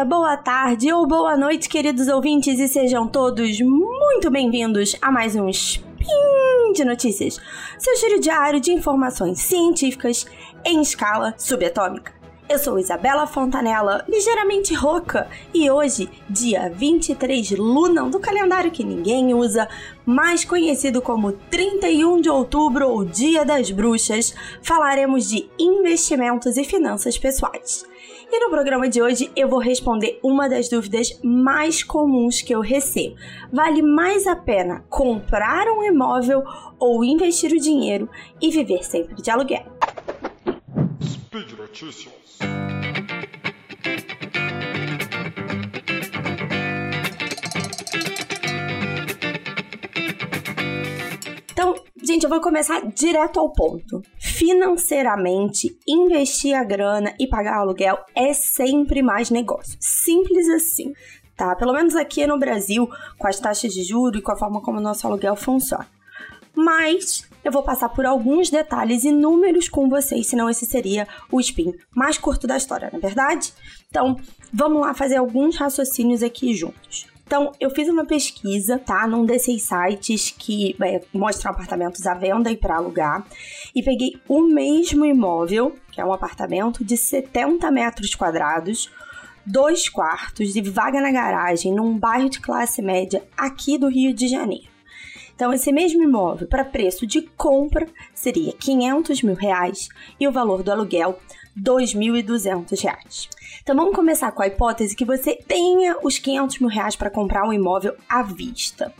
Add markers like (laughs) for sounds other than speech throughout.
dia, boa tarde ou boa noite, queridos ouvintes, e sejam todos muito bem-vindos a mais um Spin de Notícias, seu giro diário de informações científicas em escala subatômica. Eu sou Isabela Fontanella, ligeiramente rouca, e hoje, dia 23 Lunam do calendário que ninguém usa, mais conhecido como 31 de outubro ou Dia das Bruxas, falaremos de investimentos e finanças pessoais. E no programa de hoje eu vou responder uma das dúvidas mais comuns que eu recebo. Vale mais a pena comprar um imóvel ou investir o dinheiro e viver sempre de aluguel? Speed Notícias. Então, gente, eu vou começar direto ao ponto. Financeiramente, investir a grana e pagar aluguel é sempre mais negócio. Simples assim. Tá? Pelo menos aqui no Brasil, com as taxas de juros e com a forma como o nosso aluguel funciona. Mas eu vou passar por alguns detalhes e números com vocês, senão esse seria o spin mais curto da história, não é verdade? Então, vamos lá fazer alguns raciocínios aqui juntos. Então, eu fiz uma pesquisa, tá? Num desses sites que é, mostram apartamentos à venda e para alugar. E peguei o mesmo imóvel, que é um apartamento de 70 metros quadrados, dois quartos e vaga na garagem, num bairro de classe média aqui do Rio de Janeiro. Então, esse mesmo imóvel, para preço de compra, seria 500 mil reais e o valor do aluguel, 2.200 reais. Então vamos começar com a hipótese que você tenha os 500 mil reais para comprar um imóvel à vista.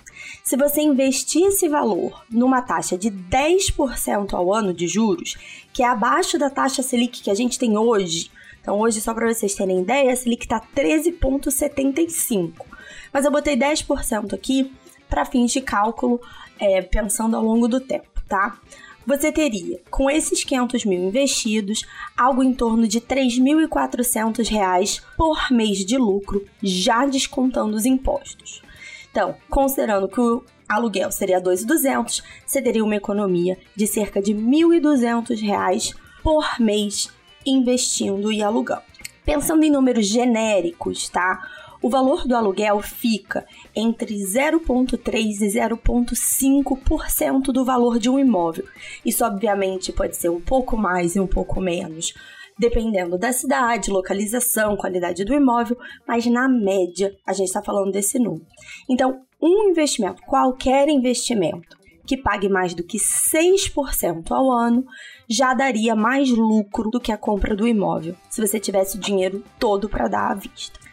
Se você investir esse valor numa taxa de 10% ao ano de juros, que é abaixo da taxa Selic que a gente tem hoje, então hoje, só para vocês terem ideia, a Selic está 13,75. Mas eu botei 10% aqui para fins de cálculo, é, pensando ao longo do tempo, tá? Você teria, com esses 500 mil investidos, algo em torno de R$ 3.400 por mês de lucro, já descontando os impostos. Então, considerando que o aluguel seria 2.200, você teria uma economia de cerca de R$ 1.200 por mês investindo e alugando. Pensando em números genéricos, tá? O valor do aluguel fica entre 0,3% e 0,5% do valor de um imóvel. Isso, obviamente, pode ser um pouco mais e um pouco menos, dependendo da cidade, localização, qualidade do imóvel, mas na média a gente está falando desse número. Então, um investimento, qualquer investimento, que pague mais do que 6% ao ano, já daria mais lucro do que a compra do imóvel, se você tivesse o dinheiro todo para dar à vista.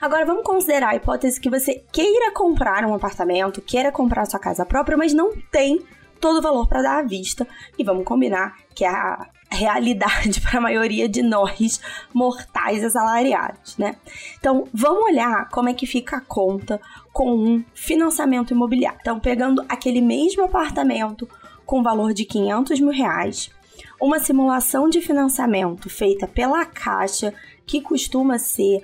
Agora vamos considerar a hipótese que você queira comprar um apartamento, queira comprar sua casa própria, mas não tem todo o valor para dar à vista. E vamos combinar que é a realidade (laughs) para a maioria de nós mortais assalariados, né? Então, vamos olhar como é que fica a conta com um financiamento imobiliário. Então, pegando aquele mesmo apartamento com valor de 500 mil reais, uma simulação de financiamento feita pela Caixa, que costuma ser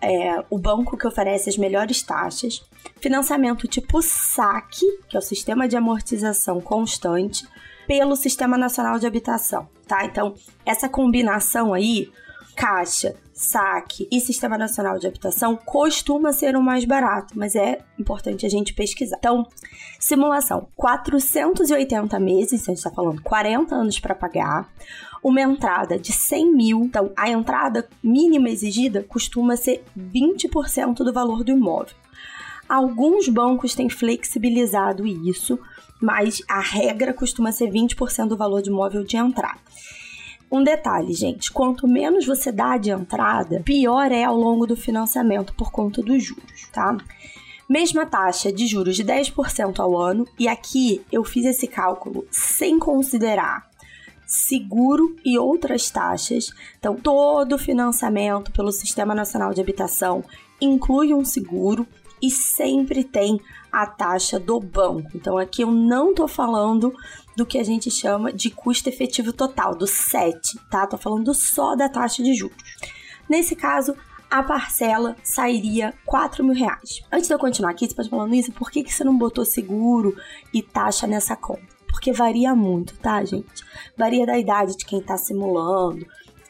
é, o banco que oferece as melhores taxas, financiamento tipo SAC, que é o Sistema de Amortização Constante, pelo Sistema Nacional de Habitação, tá? Então, essa combinação aí, Caixa, SAC e Sistema Nacional de Habitação, costuma ser o mais barato, mas é importante a gente pesquisar. Então, simulação: 480 meses, a gente está falando 40 anos para pagar, uma entrada de 100 mil. Então, a entrada mínima exigida costuma ser 20% do valor do imóvel. Alguns bancos têm flexibilizado isso, mas a regra costuma ser 20% do valor do imóvel de entrada. Um detalhe, gente: quanto menos você dá de entrada, pior é ao longo do financiamento por conta dos juros, tá? Mesma taxa de juros de 10% ao ano, e aqui eu fiz esse cálculo sem considerar seguro e outras taxas. Então, todo financiamento pelo Sistema Nacional de Habitação inclui um seguro e sempre tem a taxa do banco. Então, aqui eu não tô falando do que a gente chama de custo efetivo total, do SET, tá? Tô falando só da taxa de juros. Nesse caso, a parcela sairia 4 mil reais. Antes de eu continuar aqui, você pode falando isso, por que, que você não botou seguro e taxa nessa conta? Porque varia muito, tá, gente? Varia da idade de quem tá simulando,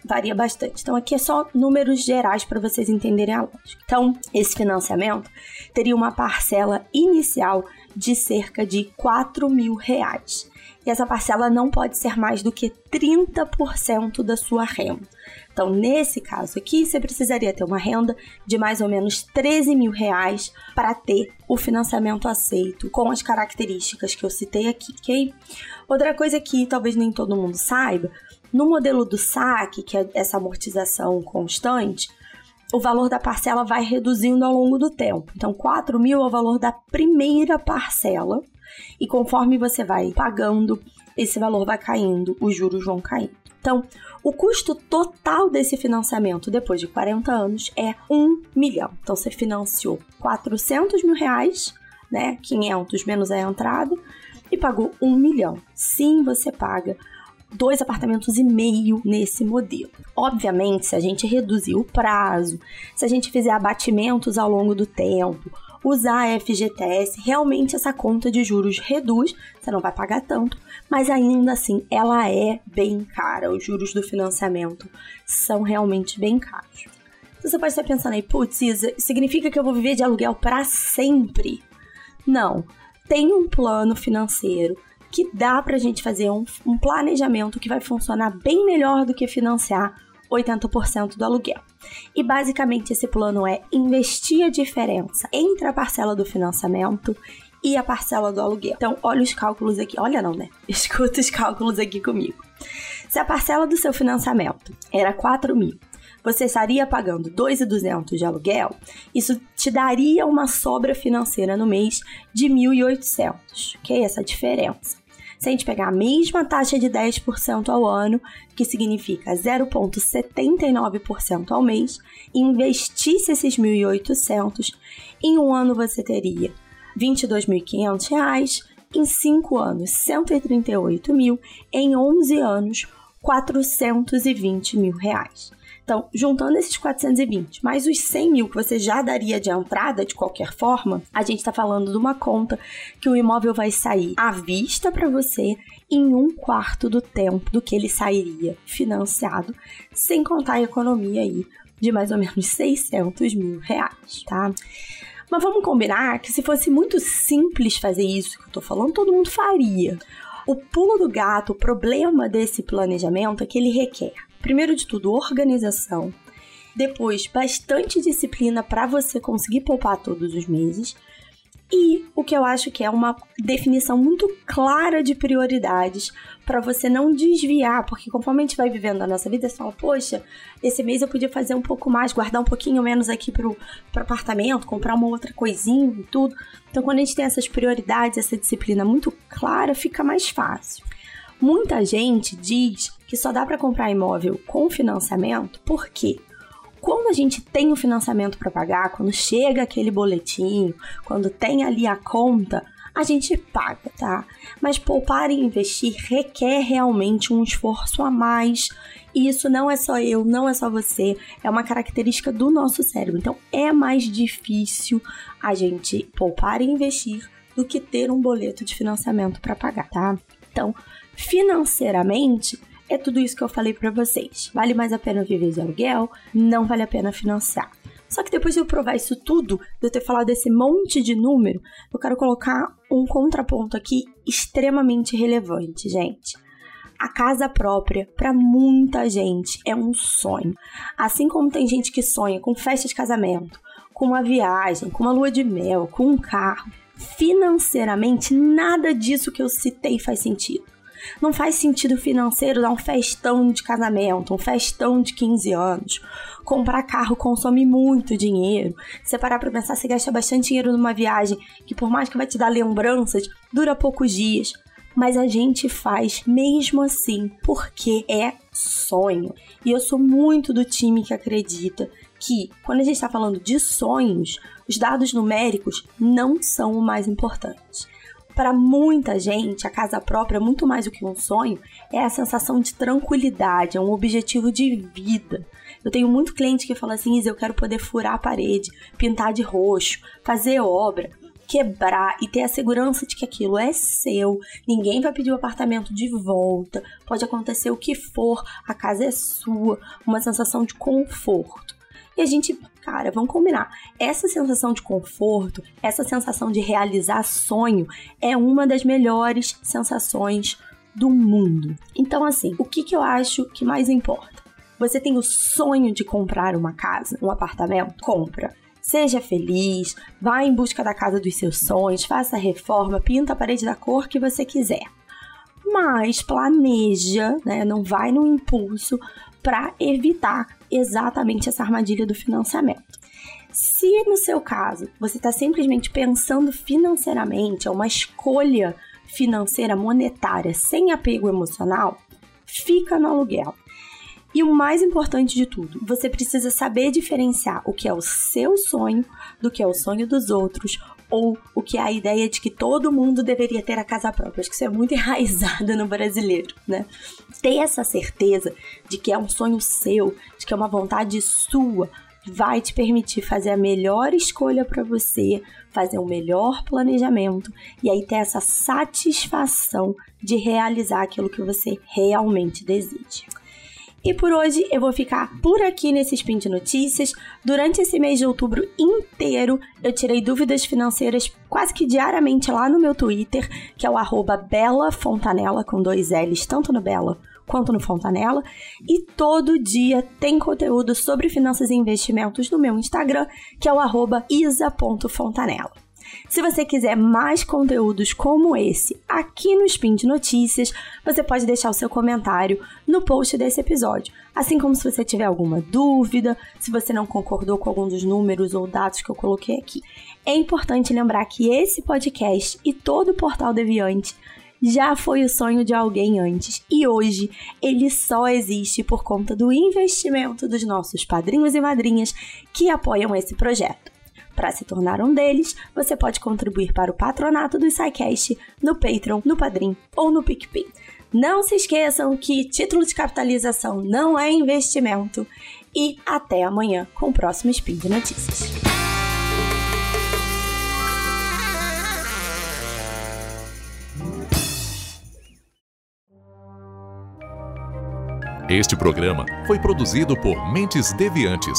varia bastante. Então aqui é só números gerais para vocês entenderem a lógica. Então, esse financiamento teria uma parcela inicial de cerca de 4 mil reais. E essa parcela não pode ser mais do que 30% da sua renda. Então, nesse caso aqui, você precisaria ter uma renda de mais ou menos 13 mil reais para ter o financiamento aceito com as características que eu citei aqui, ok? Outra coisa que talvez nem todo mundo saiba, no modelo do saque, que é essa amortização constante, o valor da parcela vai reduzindo ao longo do tempo. Então, 4 mil é o valor da primeira parcela, e conforme você vai pagando, esse valor vai caindo, os juros vão caindo. Então, o custo total desse financiamento depois de 40 anos é 1 milhão. Então, você financiou 400 mil reais, né? 500 menos a entrada, e pagou 1 milhão. Sim, você paga dois apartamentos e meio nesse modelo. Obviamente, se a gente reduzir o prazo, se a gente fizer abatimentos ao longo do tempo, usar a FGTS, realmente essa conta de juros reduz, você não vai pagar tanto, mas ainda assim ela é bem cara. Os juros do financiamento são realmente bem caros. Então, você pode estar pensando aí, putz, Isa, significa que eu vou viver de aluguel para sempre? Não. Tem um plano financeiro que dá pra gente fazer um, um planejamento que vai funcionar bem melhor do que financiar 80% do aluguel. E basicamente esse plano é investir a diferença entre a parcela do financiamento e a parcela do aluguel. Então, olha os cálculos aqui. Olha não, né? (laughs) Escuta os cálculos aqui comigo. Se a parcela do seu financiamento era 4 mil, você estaria pagando 2.200 de aluguel, isso te daria uma sobra financeira no mês de 1.800, ok? Essa diferença. Se a gente pegar a mesma taxa de 10% ao ano, que significa 0,79% ao mês, e investisse esses 1.800, em um ano você teria R$ 22.500, em 5 anos 138 mil, em 11 anos 420 mil reais. Então, juntando esses 420 mais os 100 mil que você já daria de entrada de qualquer forma, a gente está falando de uma conta que o imóvel vai sair à vista para você em um quarto do tempo do que ele sairia financiado, sem contar a economia aí de mais ou menos 600 mil reais, tá? Mas vamos combinar que se fosse muito simples fazer isso que eu tô falando, todo mundo faria. O pulo do gato, o problema desse planejamento é que ele requer primeiro de tudo, organização. Depois, bastante disciplina para você conseguir poupar todos os meses. E o que eu acho que é uma definição muito clara de prioridades para você não desviar, porque conforme a gente vai vivendo a nossa vida, você fala, poxa, esse mês eu podia fazer um pouco mais, guardar um pouquinho menos aqui pro, pro apartamento, comprar uma outra coisinha e tudo. Então, quando a gente tem essas prioridades, essa disciplina muito clara, fica mais fácil. Muita gente diz que só dá para comprar imóvel com financiamento porque quando a gente tem o financiamento para pagar, quando chega aquele boletim, quando tem ali a conta, a gente paga, tá? Mas poupar e investir requer realmente um esforço a mais. E isso não é só eu, não é só você, é uma característica do nosso cérebro. Então é mais difícil a gente poupar e investir do que ter um boleto de financiamento para pagar, tá? Então, financeiramente, é tudo isso que eu falei para vocês. Vale mais a pena viver de aluguel? Não vale a pena financiar. Só que depois de eu provar isso tudo, de eu ter falado desse monte de número, eu quero colocar um contraponto aqui extremamente relevante, gente. A casa própria, para muita gente, é um sonho. Assim como tem gente que sonha com festa de casamento, com uma viagem, com uma lua de mel, com um carro, financeiramente nada disso que eu citei faz sentido. Não faz sentido financeiro dar um festão de casamento, um festão de 15 anos. Comprar carro consome muito dinheiro. Se parar pra pensar, você gasta bastante dinheiro numa viagem que, por mais que vai te dar lembranças, dura poucos dias. Mas a gente faz mesmo assim, porque é sonho. E eu sou muito do time que acredita que, quando a gente está falando de sonhos, os dados numéricos não são o mais importante para muita gente, a casa própria, muito mais do que um sonho, é a sensação de tranquilidade, é um objetivo de vida. Eu tenho muito cliente que fala assim: eu quero poder furar a parede, pintar de roxo, fazer obra. quebrar e ter a segurança de que aquilo é seu, ninguém vai pedir o apartamento de volta, pode acontecer o que for, a casa é sua, uma sensação de conforto. E a gente, cara, vamos combinar. Essa sensação de conforto, essa sensação de realizar sonho é uma das melhores sensações do mundo. Então, assim, o que, que eu acho que mais importa? Você tem o sonho de comprar uma casa, um apartamento? Compra. Seja feliz, vá em busca da casa dos seus sonhos, faça a reforma, pinta a parede da cor que você quiser. Mas planeja, né? Não vai no impulso para evitar exatamente essa armadilha do financiamento. Se no seu caso você está simplesmente pensando financeiramente, é uma escolha financeira monetária sem apego emocional, fica no aluguel. E o mais importante de tudo, você precisa saber diferenciar o que é o seu sonho do que é o sonho dos outros ou o que é a ideia de que todo mundo deveria ter a casa própria. Acho que isso é muito (laughs) enraizado no brasileiro, né? Ter essa certeza de que é um sonho seu, de que é uma vontade sua, vai te permitir fazer a melhor escolha para você, fazer um melhor planejamento e aí ter essa satisfação de realizar aquilo que você realmente deseja. E por hoje eu vou ficar por aqui nesse Spin de Notícias. Durante esse mês de outubro inteiro, eu tirei dúvidas financeiras quase que diariamente lá no meu Twitter, que é o arroba com dois L's, tanto no Bela quanto no Fontanella. E todo dia tem conteúdo sobre finanças e investimentos no meu Instagram, que é o isa.fontanella. Se você quiser mais conteúdos como esse aqui no Spin de Notícias, você pode deixar o seu comentário no post desse episódio. Assim como se você tiver alguma dúvida, se você não concordou com algum dos números ou dados que eu coloquei aqui. É importante lembrar que esse podcast e todo o Portal Deviante já foi o sonho de alguém antes e hoje ele só existe por conta do investimento dos nossos padrinhos e madrinhas que apoiam esse projeto. Para se tornar um deles, você pode contribuir para o patronato do SciCast no Patreon, no Padrim ou no PicPay. Não se esqueçam que título de capitalização não é investimento. E até amanhã com o próximo Spin de Notícias. Este programa foi produzido por Mentes Deviantes